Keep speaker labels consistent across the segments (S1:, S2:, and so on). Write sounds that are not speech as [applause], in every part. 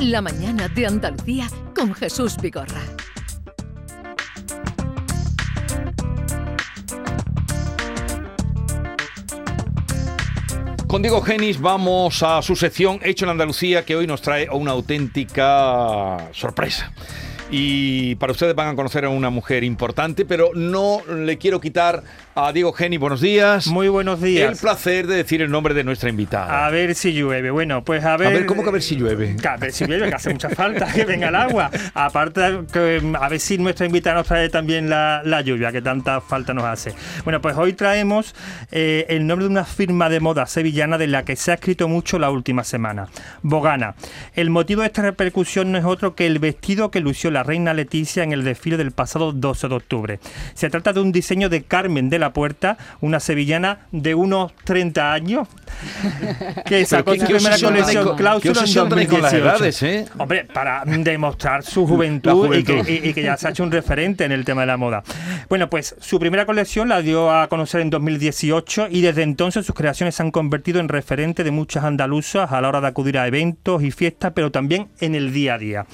S1: La mañana de Andalucía con Jesús Vigorra.
S2: Con Diego Genis vamos a su sección Hecho en Andalucía que hoy nos trae una auténtica sorpresa. Y para ustedes van a conocer a una mujer importante, pero no le quiero quitar a Diego Geni. Buenos días.
S3: Muy buenos días.
S2: El placer de decir el nombre de nuestra invitada.
S3: A ver si llueve. Bueno, pues a ver.
S2: A ver, ¿cómo que a ver si llueve?
S3: A ver si llueve, que hace mucha falta que venga el agua. Aparte, que, a ver si nuestra invitada nos trae también la, la lluvia, que tanta falta nos hace. Bueno, pues hoy traemos eh, el nombre de una firma de moda sevillana de la que se ha escrito mucho la última semana: Bogana. El motivo de esta repercusión no es otro que el vestido que lució la reina Leticia en el desfile del pasado 12 de octubre. Se trata de un diseño de Carmen de la Puerta, una sevillana de unos 30 años, que sacó su primera colección
S2: con- qué
S3: en
S2: obsesión tenéis con las
S3: 2018.
S2: edades, ¿eh?
S3: Hombre, para demostrar su juventud. Y, que, y- y que ya se ha hecho un referente en el tema de la moda. Bueno, pues su primera colección la dio a conocer en 2018 y desde entonces sus creaciones se han convertido en referente de muchas andaluzas a la hora de acudir a eventos y fiestas, pero también en el día a día.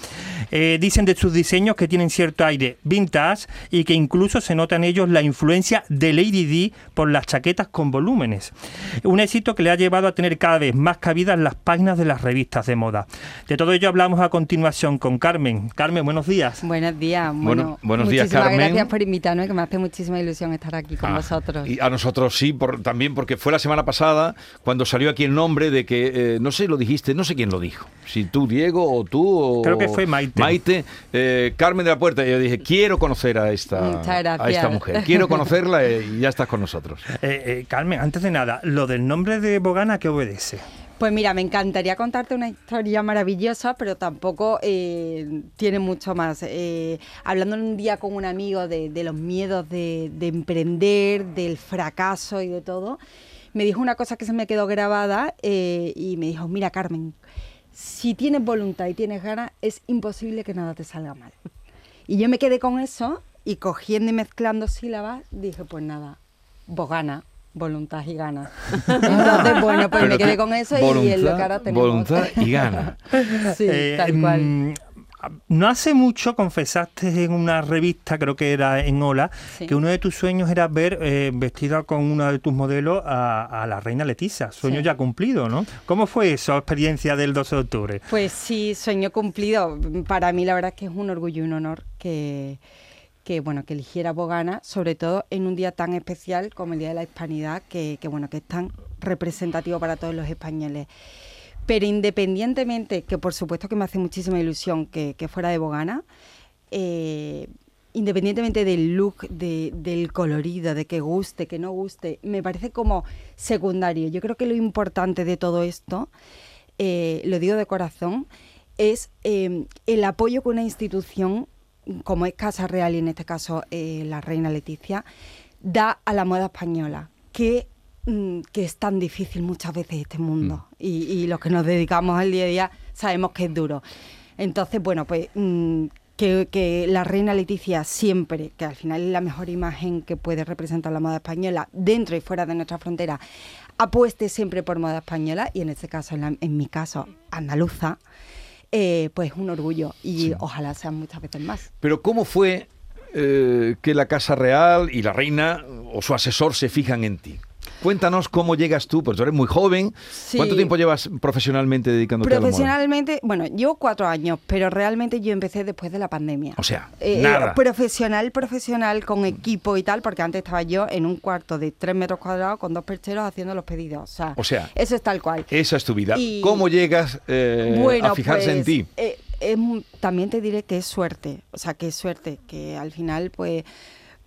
S3: Eh, dicen de sus diseños que tienen cierto aire vintage y que incluso se nota en ellos la influencia de Lady D por las chaquetas con volúmenes. Un éxito que le ha llevado a tener cada vez más cabida en las páginas de las revistas de moda. De todo ello hablamos a continuación con Carmen. Carmen, buenos días.
S4: Buenos días.
S2: Bueno,
S4: Bueno,
S2: buenos días, Carmen.
S4: gracias por invitarme, que me hace muchísima ilusión estar aquí con
S2: Ah,
S4: vosotros.
S2: Y a nosotros sí, por- también porque fue la semana pasada cuando salió aquí el nombre de que, eh, no sé, lo dijiste, no sé quién lo dijo. Si tú, Diego, o tú, o...
S3: Creo que fue Maite.
S2: Maite, eh, Carmen de la Puerta. Y yo dije, quiero conocer a esta, a esta mujer. Quiero conocerla [laughs] eh, y ya estás con nosotros.
S3: Eh, eh, Carmen, antes de nada, lo del nombre de Bogana, ¿qué obedece?
S4: Pues mira, me encantaría contarte una historia maravillosa, pero tampoco eh, tiene mucho más. Eh, hablando un día con un amigo de, de los miedos de, de emprender, del fracaso y de todo, me dijo una cosa que se me quedó grabada eh, y me dijo, mira Carmen, si tienes voluntad y tienes ganas, es imposible que nada te salga mal. Y yo me quedé con eso y cogiendo y mezclando sílabas, dije, pues nada, Bogana, voluntad y ganas. [laughs] Entonces, bueno, pues
S2: Pero
S4: me quedé
S2: que
S4: con eso y en lo que ahora tenemos.
S2: voluntad y [laughs] gana.
S4: sí,
S3: Eh,
S4: tal cual.
S3: mm, No hace mucho confesaste en una revista, creo que era en Ola,
S4: Sí.
S3: que uno de tus sueños era ver eh, vestida con una de tus modelos a, a la reina Leticia. Sueño
S4: Sí.
S3: ya cumplido, ¿no? ¿Cómo fue esa experiencia del 12 de octubre?
S4: Pues sí, sueño cumplido. Para mí la verdad es que es un orgullo y un honor que, que bueno, que eligiera Bogana, sobre todo en un día tan especial como el Día de la Hispanidad, que, que, bueno, que es tan representativo para todos los españoles. Pero independientemente, que por supuesto que me hace muchísima ilusión que, que fuera de Bogana, eh, independientemente del look, de- del colorido, de que guste, que no guste, me parece como secundario. Yo creo que lo importante de todo esto, eh, lo digo de corazón, es eh, el apoyo que una institución como es Casa Real y en este caso eh, la Reina Leticia, da a la moda española, que, mm, que es tan difícil muchas veces este mundo. Y, y los que nos dedicamos al día a día sabemos que es duro. Entonces, bueno, pues mm, que, que la Reina Leticia siempre, que al final es la mejor imagen que puede representar la moda española dentro y fuera de nuestra frontera, apueste siempre por moda española y en este caso, en, la- en mi caso, andaluza, eh, pues un orgullo y ojalá sean muchas veces más.
S2: Pero ¿cómo fue eh, que la Casa Real y la reina o su asesor se fijan en ti? Cuéntanos cómo llegas tú, pues tú eres muy joven.
S4: Sí.
S2: ¿Cuánto tiempo llevas profesionalmente dedicándote a la moda?
S4: Profesionalmente, bueno, llevo cuatro años, pero realmente yo empecé después de la pandemia.
S2: O sea,
S4: Eh,
S2: nada.
S4: profesional, profesional, con equipo y tal, porque antes estaba yo en un cuarto de tres metros cuadrados con dos percheros haciendo los pedidos. O sea,
S2: O sea,
S4: eso es tal cual.
S2: Esa es tu vida.
S4: Y-
S2: ¿Cómo llegas eh,
S4: bueno,
S2: a fijarse en
S4: pues,
S2: ti?
S4: eh, también te diré que es suerte, o sea, que es suerte, que al final, pues,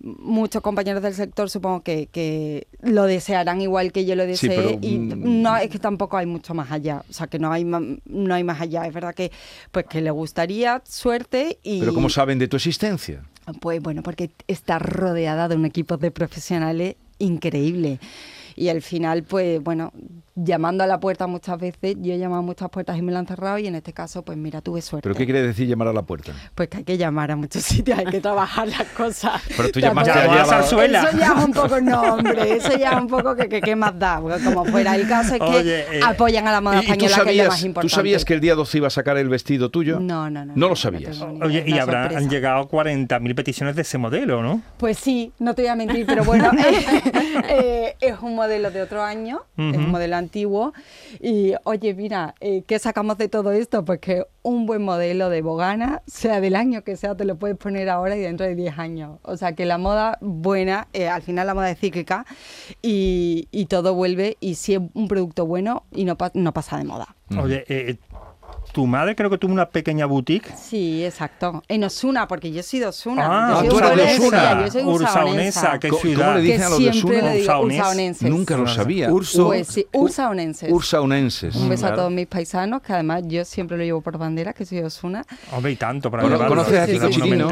S4: muchos compañeros del sector supongo que, que lo desearán igual que yo lo
S2: Sí,
S4: deseé
S2: pero,
S4: y
S2: mm,
S4: no es que tampoco hay mucho más allá, o sea, que no hay no hay más allá, es verdad que pues que le gustaría suerte y
S2: Pero ¿cómo saben de tu existencia?
S4: pues bueno, porque está rodeada de un equipo de profesionales increíble. Y al final, pues bueno, llamando a la puerta muchas veces. Yo he llamado a muchas puertas y me la han cerrado y en este caso, pues mira, tuve suerte.
S2: ¿Pero qué quiere decir llamar a la puerta?
S4: Pues que hay que llamar a muchos sitios, hay que trabajar las cosas. [laughs]
S2: Pero tú [laughs] llamaste a la-
S3: zarzuela.
S4: Eso ya es un poco, no, hombre, eso ya es un poco que, que, que más da, porque como fuera. El caso es que
S3: Oye, eh,
S4: apoyan a la moda
S2: ¿Y, y tú,
S4: española, que es lo
S2: sabías,
S4: más
S2: tú
S4: importante.
S2: sabías que el día 12 iba a sacar el vestido tuyo?
S4: No, no, no.
S2: No lo sabías.
S3: Oye, y habrán
S4: sorpresa.
S3: llegado 40.000 peticiones de ese modelo, ¿no?
S4: Pues sí, no te voy a mentir, pero bueno, [laughs] eh, eh, es un modelo de otro año, es un modelo antiguo. Y oye, mira, eh, ¿qué sacamos de todo esto? Pues que un buen modelo de Bogana, sea del año que sea, te lo puedes poner ahora y dentro de 10 años. O sea, que la moda buena, eh, al final la moda es cíclica y, todo vuelve. Y si es un producto bueno y no, pa- no pasa de moda.
S3: Eh, tu madre creo que tuvo una pequeña boutique.
S4: Sí, exacto. En Osuna, porque yo soy de Osuna.
S3: Ah,
S4: yo soy
S2: tú eres de Osuna.
S4: Yo soy
S3: Ursaonesa, qué
S2: ¿Cómo- cómo
S3: ciudad.
S2: le dicen a los de Osuna?
S4: ursaonenses.
S2: Nunca lo sabía.
S5: Urso.
S4: Pues sí, ursaonenses.
S2: Ursaonenses.
S4: Un beso
S5: Claro.
S4: a todos mis paisanos, que además yo siempre lo llevo por bandera, que soy de Osuna.
S3: Hombre, y tanto para
S2: Cono-
S3: llevarlo.
S2: ¿Conoces a Kiko
S4: sí, sí.
S2: Chirino?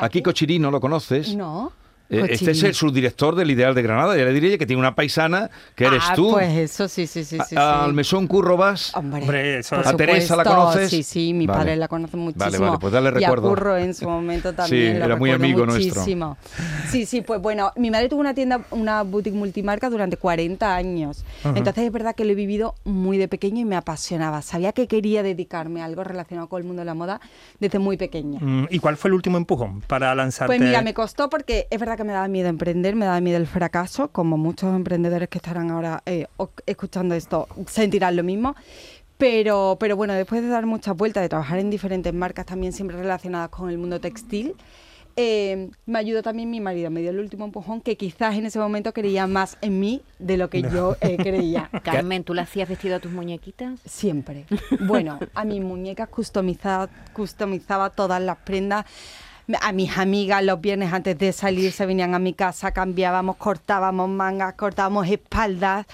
S2: A Kiko Chirino lo conoces.
S4: No.
S2: Eh, este es el subdirector del Ideal de Granada. Ya le diría que tiene una paisana que eres
S4: ah,
S2: tú.
S4: Pues eso sí, sí, sí. sí,
S2: A-
S4: sí.
S2: Al mesón Curro vas.
S4: Hombre,
S3: Hombre, eso-
S4: por
S3: ¿A
S2: Teresa la conoces?
S4: Sí, sí, mi
S2: Vale.
S4: padre la conoce muchísimo.
S2: vale, pues dale
S4: Y
S2: recuerdo.
S4: a Curro en su momento [laughs] también. lo
S2: era muy amigo nuestro.
S4: muchísimo. Sí, sí, pues bueno, mi madre tuvo una tienda, una boutique multimarca durante 40 años. Entonces es verdad que lo he vivido muy de pequeño y me apasionaba. Sabía que quería dedicarme a algo relacionado con el mundo de la moda desde muy pequeña.
S3: Mm, ¿Y cuál fue el último empujón para lanzarte?
S4: Pues mira, me costó porque es verdad que me daba miedo emprender, me daba miedo el fracaso, como muchos emprendedores que estarán ahora eh, escuchando esto sentirán lo mismo. Pero, pero bueno, después de dar muchas vueltas, de trabajar en diferentes marcas también siempre relacionadas con el mundo textil, eh, me ayudó también mi marido, me dio el último empujón que quizás en ese momento creía más en mí de lo que yo eh, creía. [laughs]
S6: Carmen, ¿tú le hacías vestido a tus muñequitas?
S4: Siempre. Bueno, a mis muñecas customizaba, customizaba todas las prendas. A mis amigas los viernes antes de salir se venían a mi casa, cambiábamos, cortábamos mangas, cortábamos espaldas,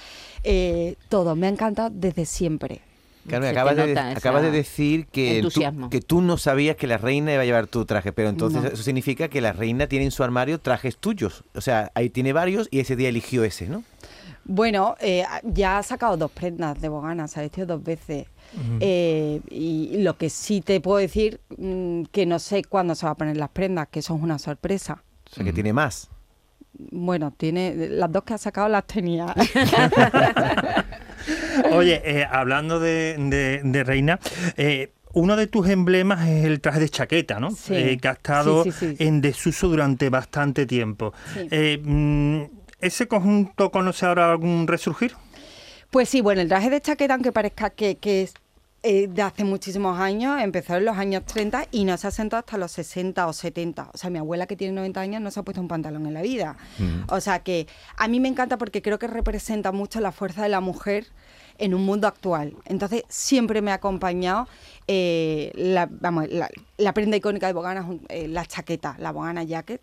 S4: eh, todo. Me ha encantado desde siempre.
S5: Carmen, acabas, de, acabas de decir que tú, que tú no sabías que la reina iba a llevar tu traje, pero entonces
S4: No.
S5: eso significa que la reina tiene en su armario trajes tuyos. O sea, ahí tiene varios y ese día eligió ese, ¿no?
S4: Bueno, eh, ya ha sacado dos prendas de Bogana, se ha vestido dos veces. Eh, y lo que sí te puedo decir, mm, que no sé cuándo se va a poner las prendas, que eso es una sorpresa.
S5: O sea, que tiene más.
S4: Bueno, tiene las dos que ha sacado las tenía. [laughs]
S3: Oye, eh, hablando de, de- de reina, eh, uno de tus emblemas es el traje de chaqueta, ¿no?
S4: Sí.
S3: Eh, que ha estado
S4: Sí, sí, sí.
S3: en desuso durante bastante tiempo.
S4: Sí.
S3: ¿Ese conjunto conoce ahora algún resurgir?
S4: Pues sí, bueno, el traje de chaqueta, aunque parezca que, que eh, de hace muchísimos años, empezó en los años 30 y no se asentó hasta los 60 o 70. O sea, mi abuela que tiene 90 años no se ha puesto un pantalón en la vida. O sea que a mí me encanta porque creo que representa mucho la fuerza de la mujer en un mundo actual. Entonces siempre me ha acompañado eh, la, vamos, la, la prenda icónica de Bogana, eh, la chaqueta, la Bogana Jacket,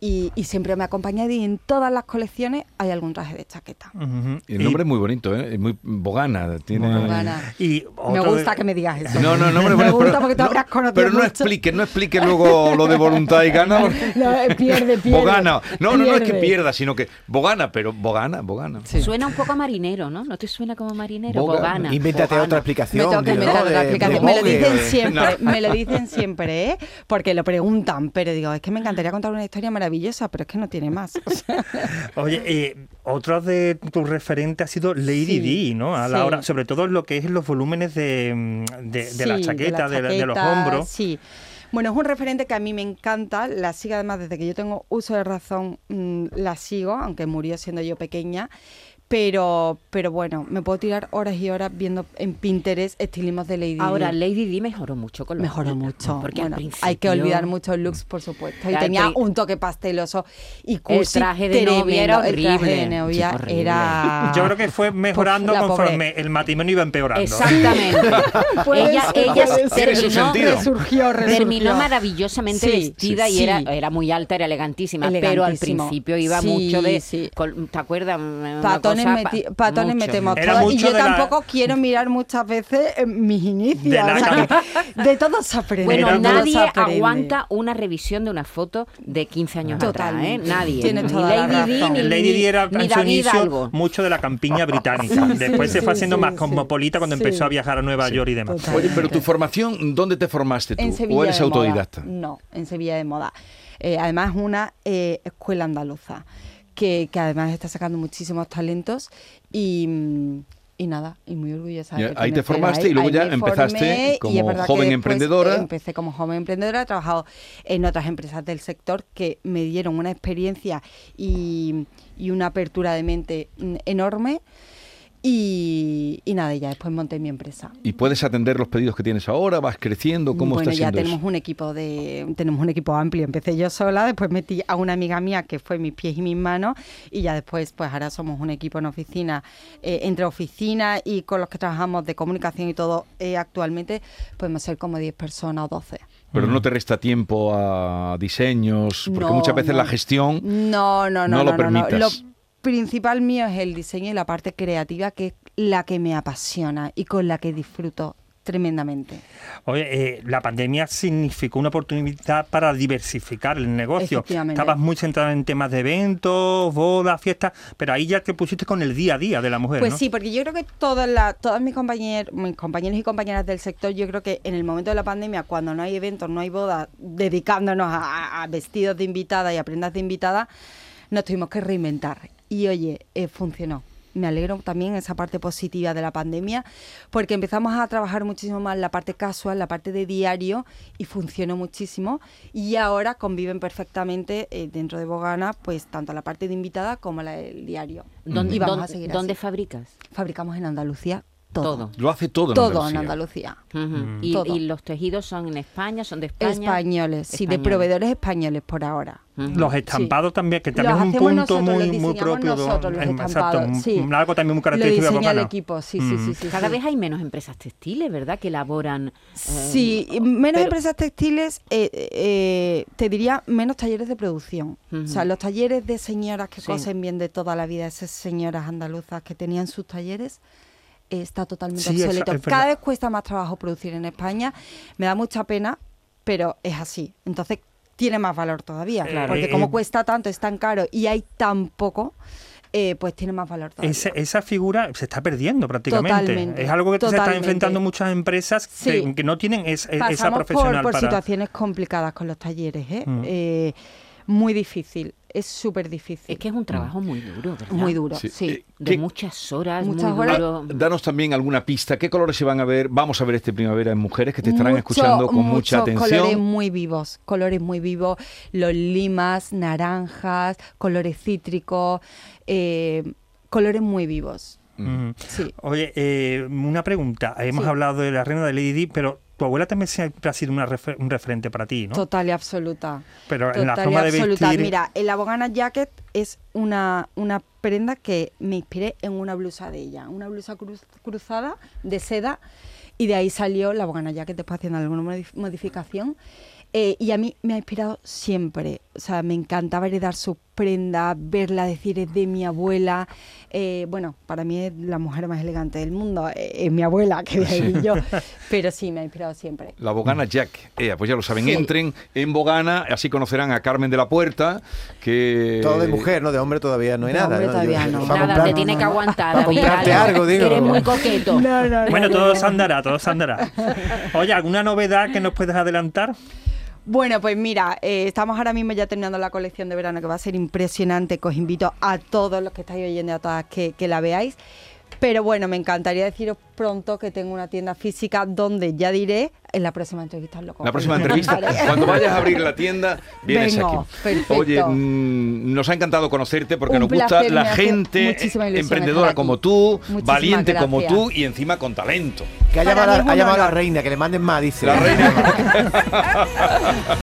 S4: y, y siempre me ha acompañado y en todas las colecciones hay algún traje de chaqueta.
S2: Y el nombre es muy bonito, ¿eh? Es muy bogana. Tiene...
S4: Bogana.
S3: Y
S4: Me
S3: otro
S4: gusta que me digas eso.
S2: No, no, no, hombre, [laughs]
S4: me
S2: bueno,
S4: gusta
S2: pero,
S4: porque te
S2: no,
S4: habrás conocido
S2: pero no
S4: mucho.
S2: explique, no explique luego lo de voluntad y gana. [laughs]
S4: No, eh, pierde, pierde.
S2: Bogana. No, no, no es que pierda, sino que Bogana, pero Bogana, Bogana.
S4: Sí.
S6: Suena un poco a marinero, ¿no? ¿No te suena como marinero?
S2: Boga-
S6: Bogana.
S5: Invéntate
S6: Bogana.
S5: otra
S4: Me
S5: explicación.
S4: Me lo
S5: Vogue,
S4: dicen [laughs] siempre, me lo dicen siempre, ¿eh? Porque lo preguntan, pero digo, es que me encantaría contar una historia maravillosa, pero es que no tiene más. O sea,
S3: Oye, eh, otro de tus referentes ha sido Lady
S4: Sí,
S3: D, ¿no? A la
S4: sí.
S3: hora, sobre todo en lo que es los volúmenes de, mm, de, de la chaqueta, de, la- de los hombros.
S4: Sí. Bueno, es un referente que a mí me encanta, la sigo además desde que yo tengo uso de razón, mm, la sigo, aunque murió siendo yo pequeña. Pero, pero bueno, me puedo tirar horas y horas viendo en Pinterest estilismos de Lady
S6: Ahora,
S4: Di.
S6: Lady Di mejoró mucho con los
S4: Mejoró mucho.
S6: Porque
S4: Bueno,
S6: al principio...
S4: hay que olvidar muchos looks, por supuesto. Y tenía un toque pasteloso y
S6: El
S4: cursi
S6: traje de novia era
S4: tremendo. El traje de
S6: horrible.
S4: novia
S6: Sí, horrible.
S4: era... [laughs]
S3: Yo creo que fue mejorando conforme el matrimonio iba empeorando.
S6: Exactamente. [laughs] Ella ella terminó.
S4: Resurgió, resurgió.
S6: terminó maravillosamente
S4: Sí,
S6: vestida
S4: sí.
S6: y era,
S4: Sí.
S6: era muy alta, era elegantísima, pero al principio iba
S4: Sí,
S6: mucho de... ¿Te acuerdas? Una
S4: Patones patones,
S6: sea, pa-
S4: meti- patones
S6: mucho.
S4: metemos
S3: Era
S4: todas. Y yo
S3: la-
S4: tampoco quiero mirar muchas veces eh, mis inicios.
S3: De la
S4: o sea de todo se aprende.
S6: Bueno,
S3: Era
S6: nadie
S4: aprende.
S6: aguanta una revisión de una foto de 15 años atrás, ¿eh? Nadie.
S4: Tienes
S6: ni
S4: toda la
S6: Lady Di,
S4: razón.
S6: ni,
S3: Lady Di era
S6: ni
S3: en su inicio mucho de la campiña británica.
S4: Sí,
S3: Después
S4: sí,
S3: se fue
S4: sí,
S3: haciendo
S4: sí,
S3: más
S4: sí.
S3: cosmopolita cuando
S4: Sí.
S3: empezó a viajar a Nueva York y demás.
S4: Total.
S2: Oye, pero tu formación, ¿dónde te formaste tú?
S4: En Sevilla
S2: ¿O eres
S4: de moda.
S2: autodidacta?
S4: No, en Sevilla de Moda. Eh, además, una eh, escuela andaluza que, que además está sacando muchísimos talentos y, mm, y nada, y muy orgullosa. de
S2: Ya, ahí te formaste y luego ya empezaste como joven
S4: después
S2: emprendedora.
S4: Empecé como joven emprendedora, he trabajado en otras empresas del sector que me dieron una experiencia y, y una apertura de mente mm, enorme. Y, y nada, ya después monté mi empresa.
S2: ¿Y puedes atender los pedidos que tienes ahora? ¿Vas creciendo? ¿Cómo
S4: bueno,
S2: está
S4: ya tenemos
S2: eso?
S4: un equipo de tenemos un equipo amplio. Empecé yo sola, después metí a una amiga mía que fue mis pies y mis manos y ya después pues ahora somos un equipo en oficina eh, entre oficina y con los que trabajamos de comunicación y todo eh, actualmente podemos ser como 10 personas o 12.
S2: Pero no te resta tiempo a diseños, porque
S4: No,
S2: muchas veces
S4: no.
S2: la gestión
S4: No, no,
S2: no
S4: no,
S2: lo
S4: no, no, no.
S2: permitas.
S4: Lo principal mío es el diseño y la parte creativa que es la que me apasiona y con la que disfruto tremendamente.
S3: Oye, eh, la pandemia significó una oportunidad para diversificar el negocio. Estabas muy centrado en temas de eventos, bodas, fiestas, pero ahí ya te pusiste con el día a día de la mujer,
S4: Pues
S3: ¿no?
S4: sí, porque yo creo que todas las todas mis compañeros, mis compañeros y compañeras del sector, yo creo que en el momento de la pandemia, cuando no hay eventos, no hay bodas, dedicándonos a, a- a vestidos de invitada y a prendas de invitada, nos tuvimos que reinventar. Y oye, eh, funcionó. Me alegro también esa parte positiva de la pandemia, porque empezamos a trabajar muchísimo más la parte casual, la parte de diario, y funcionó muchísimo. Y ahora conviven perfectamente eh, dentro de Bogana, pues tanto la parte de invitada como la del diario.
S6: ¿Dónde,
S4: y vamos
S6: dónde-
S4: a seguir
S6: dónde
S4: así.
S6: fabricas?
S4: Fabricamos en Andalucía todo.
S6: Todo.
S2: lo hace todo en
S4: Todo
S2: Andalucía.
S4: en Andalucía.
S6: Ujú. ¿Y,
S4: Todo.
S6: y los tejidos son en España? ¿Son de España?
S4: Españoles, sí, de proveedores españoles por ahora.
S6: Ujú.
S3: Los estampados también, que también
S4: Los
S3: es un punto
S4: nosotros,
S3: muy, muy propio.
S4: nosotros, los estampados,
S3: un-
S4: sí.
S3: un- algo también muy
S4: Lo
S3: característico de
S4: diseña el equipo, sí, sí,
S3: Mm.
S4: sí, sí.
S6: Cada
S4: sí.
S6: vez hay menos empresas textiles, ¿verdad? Que elaboran... eh,
S4: Sí, menos
S6: pero-
S4: empresas textiles, eh, eh, te diría menos talleres de producción. O sea, los talleres de señoras que
S6: Sí.
S4: cosen bien de toda la vida, esas señoras andaluzas que tenían sus talleres, está totalmente
S3: Sí,
S4: obsoleto.
S3: es
S4: Cada vez cuesta más trabajo producir en España. Me da mucha pena, pero es así. Entonces tiene más valor todavía.
S3: Claro.
S4: Porque
S3: Eh,
S4: como
S3: eh,
S4: cuesta tanto, es tan caro y hay tan poco, eh, pues tiene más valor todavía.
S3: Ese- esa figura se está perdiendo prácticamente.
S4: Totalmente,
S3: es algo que se están
S4: totalmente.
S3: enfrentando muchas empresas que,
S4: Sí.
S3: que no tienen es- esa
S4: por,
S3: profesional
S4: por
S3: para...
S4: situaciones complicadas con los talleres, ¿eh?
S3: Mm.
S4: Eh, muy difícil, es súper difícil.
S6: Es que es un trabajo muy duro, ¿verdad?
S4: muy duro,
S2: Sí.
S4: sí.
S2: Eh,
S6: De
S2: ¿Qué-
S6: muchas horas,
S4: Muchas
S6: muy
S4: horas.
S6: duro.
S2: Danos también alguna pista. ¿Qué colores se van a ver? Vamos a ver este primavera en mujeres que te estarán
S4: Mucho-
S2: escuchando con mucha atención.
S4: colores muy vivos, colores muy vivos, los limas, naranjas, colores cítricos, eh, colores muy vivos.
S3: Ujú.
S4: Sí.
S3: Oye, eh, una pregunta. Hemos
S4: Sí.
S3: hablado de la reina de Lady Di, pero tu abuela también siempre ha sido una refer- un referente para ti, ¿no?
S4: Total y absoluta.
S3: Pero en la
S4: Total y
S3: forma de
S4: absoluta.
S3: vestir...
S4: Mira, el Abogana Jacket es una, una prenda que me inspiré en una blusa de ella, una blusa cruz- cruzada de seda y de ahí salió la Abogana Jacket después haciendo alguna modif- modificación. Eh, y a mí me ha inspirado siempre, o sea, me encantaba heredar su prenda, verla decir es de mi abuela. Eh, bueno, para mí es la mujer más elegante del mundo, eh, es mi abuela, que de ahí yo, [laughs] pero sí, me ha inspirado siempre.
S2: La Bogana Jack. Pues ya lo saben,
S4: Sí.
S2: entren en Bogana, así conocerán a Carmen de la Puerta, que...
S5: Todo de mujer, ¿no? De hombre todavía no hay
S4: De
S5: nada.
S4: hombre
S5: ¿no?
S4: todavía
S5: Yo-
S4: no.
S6: Nada,
S5: comprar-
S6: te tiene que aguantar, [laughs]
S5: para comprarte algo, digo.
S6: Eres muy coqueto.
S3: Bueno, todo se andará, todo se andará. [laughs] Oye, ¿alguna novedad que nos puedes adelantar?
S4: Bueno, pues mira, eh, estamos ahora mismo ya terminando la colección de verano que va a ser impresionante, que os invito a todos los que estáis oyendo a todas que, que la veáis. Pero bueno, me encantaría deciros pronto que tengo una tienda física donde ya diré en la próxima entrevista. Lo
S2: La próxima entrevista, [laughs] cuando vayas a abrir la tienda, vienes
S4: Vengo,
S2: aquí.
S4: perfecto.
S2: Oye, mm, nos ha encantado conocerte porque
S4: Un
S2: nos gusta
S4: placer,
S2: la gente emprendedora como tú,
S4: Muchísimas
S2: valiente como tú y encima con talento.
S5: Que ha llamado, a- ha llamado a la reina, que le manden más, dice.
S2: La reina. [laughs]